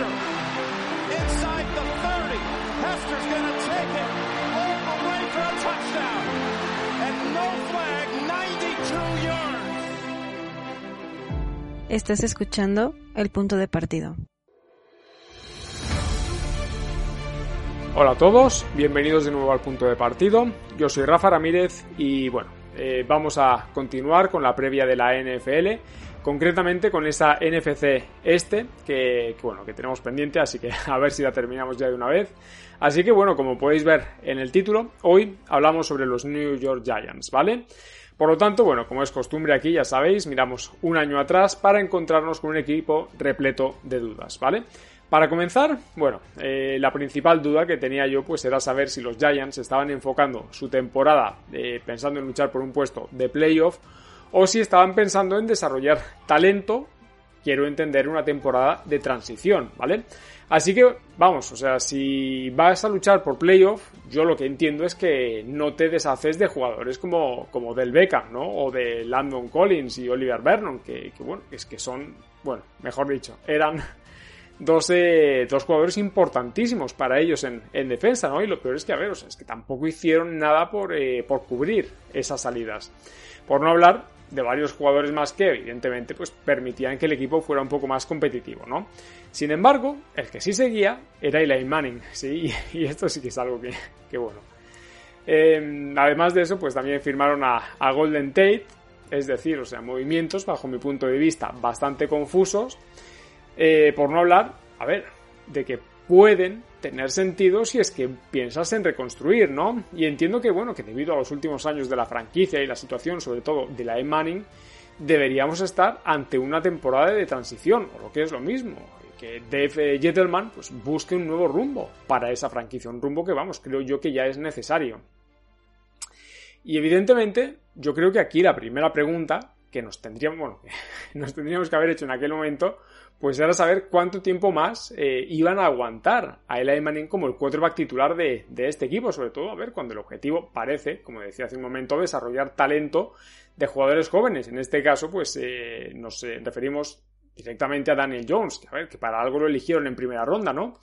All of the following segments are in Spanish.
Hester. Inside the 30. Hester's going to take it all the way for a touchdown. And no flag, 92 yards. Estás escuchando El Punto de Partido. Hola a todos, bienvenidos de nuevo al punto de partido. Yo soy Rafa Ramírez y bueno, eh, vamos a continuar con la previa de la NFL, concretamente con esa NFC este que, bueno que tenemos pendiente, así que a ver si la terminamos ya de una vez. Así que bueno, como podéis ver en el título, hoy hablamos sobre los New York Giants, ¿vale? Por lo tanto, bueno, como es costumbre aquí, ya sabéis, miramos un año atrás para encontrarnos con un equipo repleto de dudas, ¿vale? Para comenzar, bueno, eh, la principal duda que tenía yo pues era saber si los Giants estaban enfocando su temporada eh, pensando en luchar por un puesto de playoff o si estaban pensando en desarrollar talento, quiero entender una temporada de transición, ¿vale? Así que vamos, o sea, si vas a luchar por playoff, yo lo que entiendo es que no te deshaces de jugadores como, como del Beckham, ¿no? O de Landon Collins y Oliver Vernon, que, bueno, es que son, bueno, mejor dicho, eran dos, eh, dos jugadores importantísimos para ellos en, en, defensa, ¿no? Y lo peor es que, a ver, o sea, es que tampoco hicieron nada por, eh, por cubrir esas salidas. Por no hablar de varios jugadores más que, evidentemente, pues permitían que el equipo fuera un poco más competitivo, ¿no? Sin embargo, el que sí seguía era Eli Manning, ¿sí? Y, esto sí que es algo que, que bueno. Eh, además de eso, pues también firmaron a, a Golden Tate, es decir, o sea, movimientos, bajo mi punto de vista, bastante confusos, eh, por no hablar, a ver, de que pueden tener sentido si es que piensas en reconstruir, ¿no? Y entiendo que, bueno, que debido a los últimos años de la franquicia y la situación, sobre todo de la E-Manning, deberíamos estar ante una temporada de transición, o lo que es lo mismo, que Dave Gentleman pues, busque un nuevo rumbo para esa franquicia, un rumbo que, vamos, creo yo que ya es necesario. Y evidentemente, yo creo que aquí la primera pregunta que nos tendríamos, bueno, nos tendríamos que haber hecho en aquel momento, pues era saber cuánto tiempo más eh, iban a aguantar a Eli Manning como el quarterback titular de, de, este equipo, sobre todo, a ver, cuando el objetivo parece, como decía hace un momento, desarrollar talento de jugadores jóvenes. En este caso, pues eh, nos eh, referimos directamente a Daniel Jones, que a ver, que para algo lo eligieron en primera ronda, ¿no?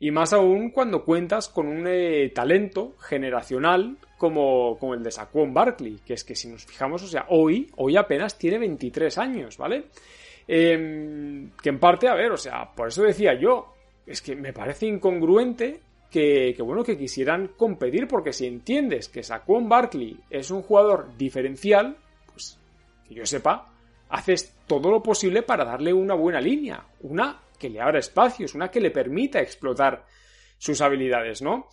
Y más aún cuando cuentas con un eh, talento generacional como, como, el de Saquon Barkley, que es que si nos fijamos, o sea, hoy, hoy apenas tiene 23 años, ¿vale? Eh, que en parte, a ver, o sea, por eso decía yo, es que me parece incongruente que, que, bueno, que quisieran competir, porque si entiendes que Saquon Barkley es un jugador diferencial, pues que yo sepa, haces todo lo posible para darle una buena línea, una que le abra espacios, una que le permita explotar sus habilidades, ¿no?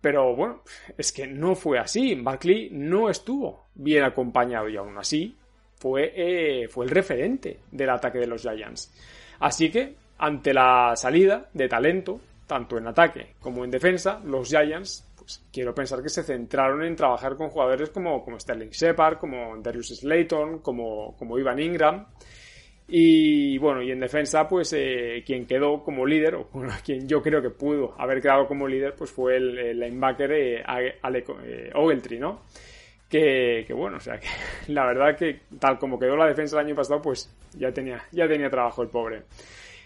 Pero bueno, es que no fue así. Barkley no estuvo bien acompañado y aún así fue, eh, fue el referente del ataque de los Giants. Así que, ante la salida de talento, tanto en ataque como en defensa, los Giants, quiero pensar que se centraron en trabajar con jugadores como, como Sterling Shepard, como Darius Slayton, como, como Ivan Ingram. Y bueno, y en defensa, pues eh, quien quedó como líder, o quien yo creo que pudo haber quedado como líder, pues fue el, el linebacker eh, Ale, eh, Ogletree, ¿no? Que, que, bueno, o sea, que la verdad que tal como quedó la defensa el año pasado, pues ya tenía, ya tenía trabajo el pobre.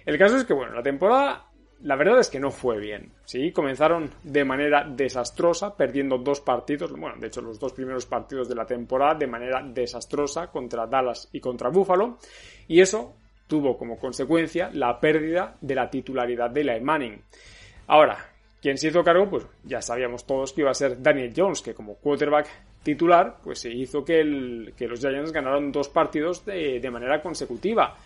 El caso es que, bueno, la temporada, la verdad es que no fue bien, ¿sí? Comenzaron de manera desastrosa, perdiendo dos partidos, bueno, de hecho los dos primeros partidos de la temporada de manera desastrosa contra Dallas y contra Buffalo, y eso tuvo como consecuencia la pérdida de la titularidad de la Manning. Ahora, quien se hizo cargo, pues ya sabíamos todos que iba a ser Daniel Jones, que como quarterback titular, pues se hizo que, los Giants ganaron dos partidos de, manera consecutiva.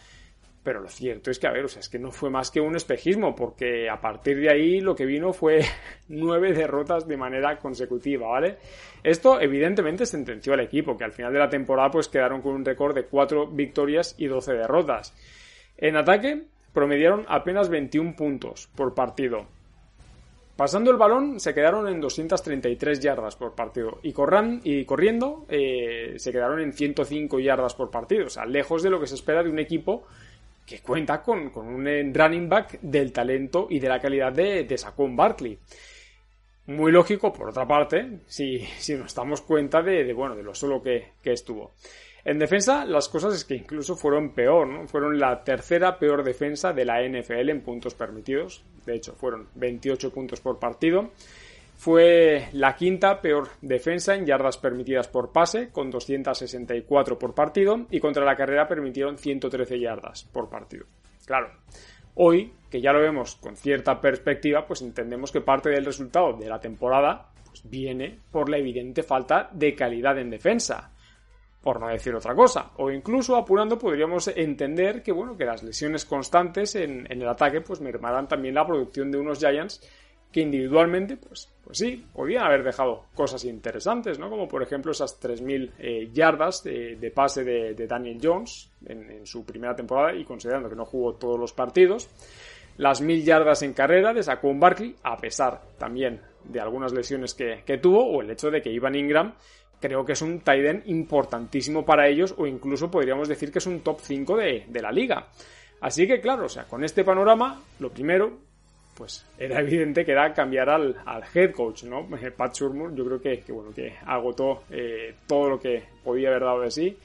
Pero lo cierto es que, a ver, o sea, es que no fue más que un espejismo, porque a partir de ahí lo que vino fue nueve derrotas de manera consecutiva, ¿vale? Esto evidentemente sentenció al equipo, que al final de la temporada pues quedaron con un récord de cuatro victorias y 12 derrotas. En ataque promediaron apenas 21 puntos por partido. Pasando el balón se quedaron en 233 yardas por partido y, corran, y corriendo eh, se quedaron en 105 yardas por partido, o sea, lejos de lo que se espera de un equipo que cuenta con, con un running back del talento y de la calidad de, de Saquon Barkley. Muy lógico, por otra parte, si, si nos damos cuenta de, de, bueno, de lo solo que, que estuvo. En defensa, las cosas es que incluso fueron peor, ¿no? Fueron la tercera peor defensa de la NFL en puntos permitidos. De hecho, fueron 28 puntos por partido. Fue la quinta peor defensa en yardas permitidas por pase, con 264 por partido, y contra la carrera permitieron 113 yardas por partido. Claro, hoy, que ya lo vemos con cierta perspectiva, pues entendemos que parte del resultado de la temporada pues viene por la evidente falta de calidad en defensa por no decir otra cosa. O incluso apurando podríamos entender que bueno, que las lesiones constantes en, el ataque pues mermarán también la producción de unos Giants que individualmente, pues, pues sí, podían haber dejado cosas interesantes, ¿no? Como por ejemplo esas 3.000 eh, yardas de, pase de, Daniel Jones en, su primera temporada y considerando que no jugó todos los partidos. Las 1.000 yardas en carrera de Saquon Barkley, a pesar también de algunas lesiones que, que tuvo, o el hecho de que Ivan Ingram creo que es un tight importantísimo para ellos o incluso podríamos decir que es un top 5 de, la liga. Así que claro, o sea, con este panorama, lo primero, pues era evidente que era cambiar al, head coach, ¿no? Pat Shurmur, yo creo que, bueno, que agotó eh, todo lo que podía haber dado de sí.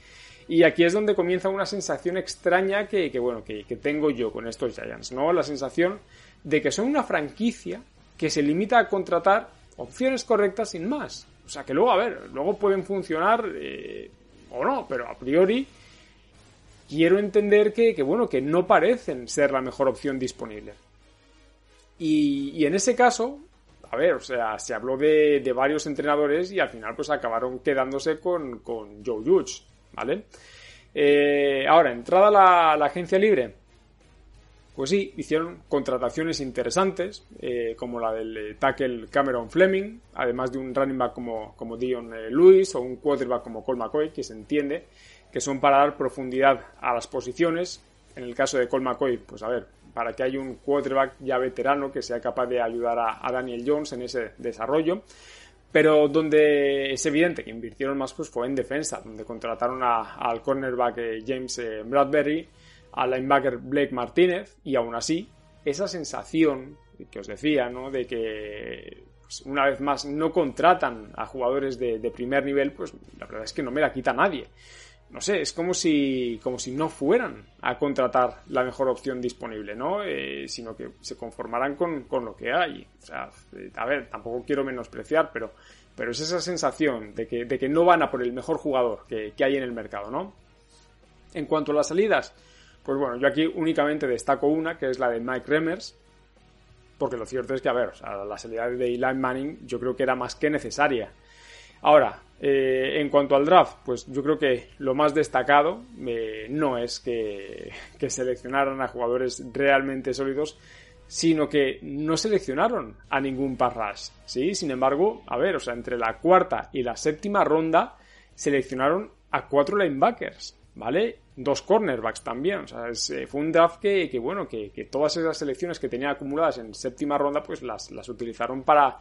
Y aquí es donde comienza una sensación extraña que, bueno, que, que tengo yo con estos Giants, ¿no? La sensación de que son una franquicia que se limita a contratar opciones correctas sin más. O sea, que luego, a ver, luego pueden funcionar eh, o no, pero a priori quiero entender que, bueno, que no parecen ser la mejor opción disponible. Y, en ese caso, a ver, o sea, se habló de, varios entrenadores y al final pues acabaron quedándose con, Joe Judge, ¿vale? Eh, ahora, entrada la, la agencia libre, pues sí, hicieron contrataciones interesantes, eh, como la del eh, tackle Cameron Fleming, además de un running back como, como Dion Lewis o un quarterback como Cole McCoy, que se entiende que son para dar profundidad a las posiciones. En el caso de Cole McCoy, pues a ver, para que haya un quarterback ya veterano que sea capaz de ayudar a, Daniel Jones en ese desarrollo. Pero donde es evidente que invirtieron más pues fue en defensa, donde contrataron al cornerback James Bradbury, al linebacker Blake Martínez y aún así esa sensación que os decía, ¿no? De que pues, una vez más no contratan a jugadores de, primer nivel, pues la verdad es que no me la quita nadie. No sé, es como si, como si no fueran a contratar la mejor opción disponible, ¿no? Eh, sino que se conformarán con, lo que hay. O sea, a ver, tampoco quiero menospreciar, pero, pero es esa sensación de que, de que no van a por el mejor jugador que, que hay en el mercado, ¿no? En cuanto a las salidas, pues bueno, yo aquí únicamente destaco una, que es la de Mike Remers, porque lo cierto es que, a ver, la salida de Eli Manning yo creo que era más que necesaria. Ahora, eh, en cuanto al draft, pues yo creo que lo más destacado eh, no es que, que, seleccionaran a jugadores realmente sólidos, sino que no seleccionaron a ningún parras, ¿sí? Sin embargo, a ver, o sea, entre la cuarta y la séptima ronda seleccionaron a cuatro linebackers, ¿vale? dos cornerbacks también. O sea, eh, fue un draft que, bueno, que, todas esas selecciones que tenía acumuladas en séptima ronda, pues las, las utilizaron para,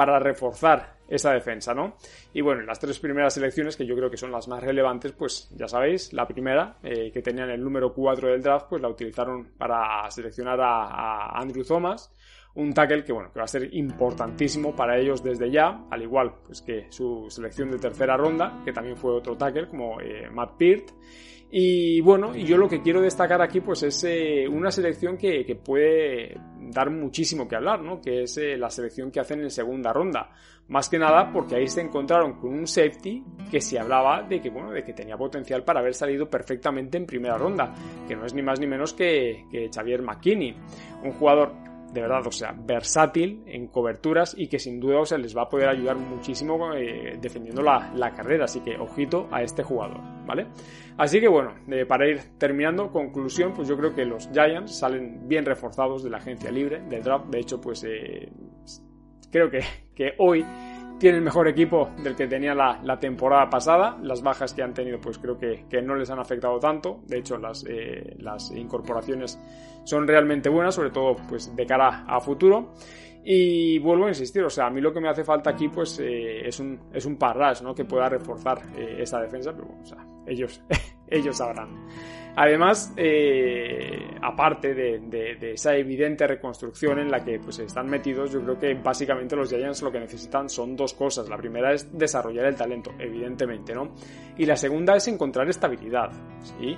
para reforzar esa defensa, ¿no? Y bueno, las tres primeras selecciones, que yo creo que son las más relevantes, pues ya sabéis, la primera, eh, que tenían el número 4 del draft, pues la utilizaron para seleccionar a, Andrew Thomas, un tackle que bueno que va a ser importantísimo para ellos desde ya al igual pues que su selección de tercera ronda que también fue otro tackle como eh, Matt Peart y bueno, y yo lo que quiero destacar aquí pues es eh, una selección que, que, puede dar muchísimo que hablar, ¿no? Que es eh, la selección que hacen en segunda ronda. Más que nada porque ahí se encontraron con un safety que se hablaba de que, bueno, de que tenía potencial para haber salido perfectamente en primera ronda, que no es ni más ni menos que, que Xavier McKinney, un jugador de verdad, o sea, versátil en coberturas y que sin duda, o les va a poder ayudar muchísimo eh, defendiendo la, carrera. Así que ojito a este jugador, ¿vale? Así que bueno, eh, para ir terminando, conclusión, pues yo creo que los Giants salen bien reforzados de la agencia libre, del draft. De hecho, pues eh, creo que, que hoy tiene el mejor equipo del que tenía la, temporada pasada. Las bajas que han tenido, pues creo que, no les han afectado tanto. De hecho, las, eh, las incorporaciones son realmente buenas, sobre todo pues de cara a futuro. Y vuelvo a insistir, o sea, a mí lo que me hace falta aquí pues eh, es un, es un parras, ¿no? Que pueda reforzar eh, esa defensa, pero o sea, ellos, ellos sabrán. Además, eh, aparte de, esa evidente reconstrucción en la que pues, están metidos, yo creo que básicamente los Giants lo que necesitan son dos cosas. La primera es desarrollar el talento, evidentemente, ¿no? Y la segunda es encontrar estabilidad, ¿sí?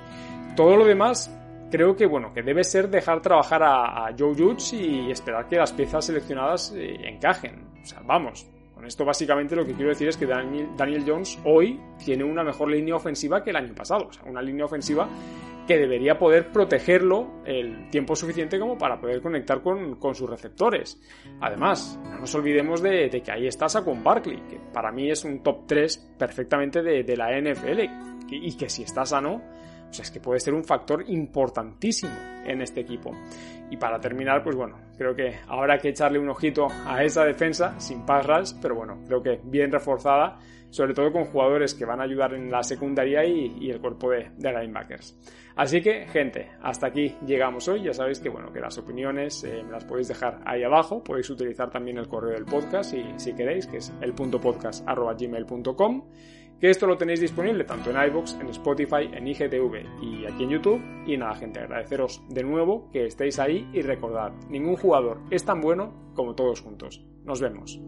Todo lo demás creo que bueno, que debe ser dejar trabajar a, Joe Judge y esperar que las piezas seleccionadas eh, encajen. O sea, vamos, con esto básicamente lo que quiero decir es que Daniel, Jones hoy tiene una mejor línea ofensiva que el año pasado. O sea, una línea ofensiva que debería poder protegerlo el tiempo suficiente como para poder conectar con, sus receptores. Además, no nos olvidemos de, que ahí está Saquon Barkley, que para mí es un top 3 perfectamente de, la NFL y que si está sano, pues es que puede ser un factor importantísimo en este equipo. Y para terminar, pues bueno, creo que habrá que echarle un ojito a esa defensa sin pass pero bueno, creo que bien reforzada sobre todo con jugadores que van a ayudar en la secundaria y, el cuerpo de, linebackers. Así que, gente, hasta aquí llegamos hoy. Ya sabéis que, bueno, que las opiniones eh, las podéis dejar ahí abajo. Podéis utilizar también el correo del podcast si, si queréis, que es el punto que esto lo tenéis disponible tanto en iBox, en Spotify, en IGTV y aquí en YouTube. Y nada, gente, agradeceros de nuevo que estéis ahí y recordad, ningún jugador es tan bueno como todos juntos. Nos vemos.